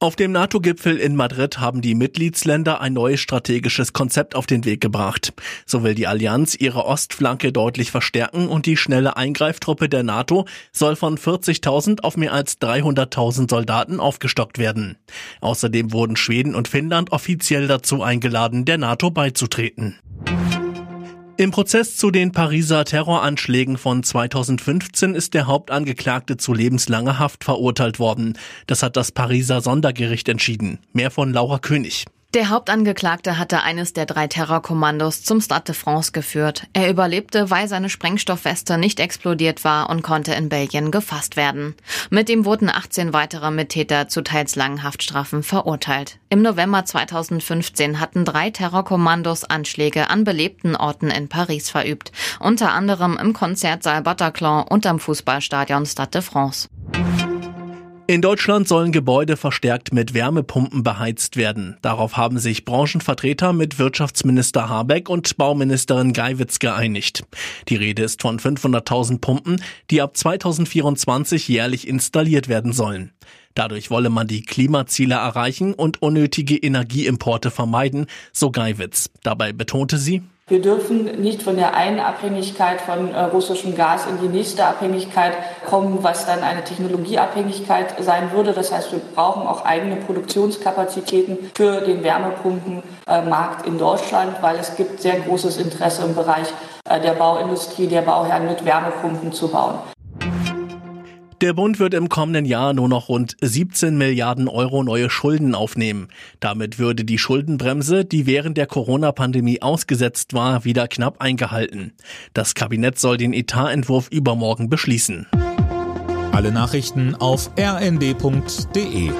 Auf dem NATO-Gipfel in Madrid haben die Mitgliedsländer ein neues strategisches Konzept auf den Weg gebracht. So will die Allianz ihre Ostflanke deutlich verstärken und die schnelle Eingreiftruppe der NATO soll von 40.000 auf mehr als 300.000 Soldaten aufgestockt werden. Außerdem wurden Schweden und Finnland offiziell dazu eingeladen, der NATO beizutreten. Im Prozess zu den Pariser Terroranschlägen von 2015 ist der Hauptangeklagte zu lebenslanger Haft verurteilt worden. Das hat das Pariser Sondergericht entschieden. Mehr von Laura König. Der Hauptangeklagte hatte eines der drei Terrorkommandos zum Stade de France geführt. Er überlebte, weil seine Sprengstoffweste nicht explodiert war und konnte in Belgien gefasst werden. Mit ihm wurden 18 weitere Mittäter zu teils langen Haftstrafen verurteilt. Im November 2015 hatten drei Terrorkommandos Anschläge an belebten Orten in Paris verübt, unter anderem im Konzertsaal Bataclan und am Fußballstadion Stade de France. In Deutschland sollen Gebäude verstärkt mit Wärmepumpen beheizt werden. Darauf haben sich Branchenvertreter mit Wirtschaftsminister Habeck und Bauministerin Geiwitz geeinigt. Die Rede ist von 500.000 Pumpen, die ab 2024 jährlich installiert werden sollen. Dadurch wolle man die Klimaziele erreichen und unnötige Energieimporte vermeiden, so Geiwitz. Dabei betonte sie, wir dürfen nicht von der einen Abhängigkeit von äh, russischem Gas in die nächste Abhängigkeit kommen, was dann eine Technologieabhängigkeit sein würde. Das heißt, wir brauchen auch eigene Produktionskapazitäten für den Wärmepumpenmarkt in Deutschland, weil es gibt sehr großes Interesse im Bereich äh, der Bauindustrie, der Bauherren mit Wärmepumpen zu bauen. Der Bund wird im kommenden Jahr nur noch rund 17 Milliarden Euro neue Schulden aufnehmen. Damit würde die Schuldenbremse, die während der Corona-Pandemie ausgesetzt war, wieder knapp eingehalten. Das Kabinett soll den Etatentwurf übermorgen beschließen. Alle Nachrichten auf rnd.de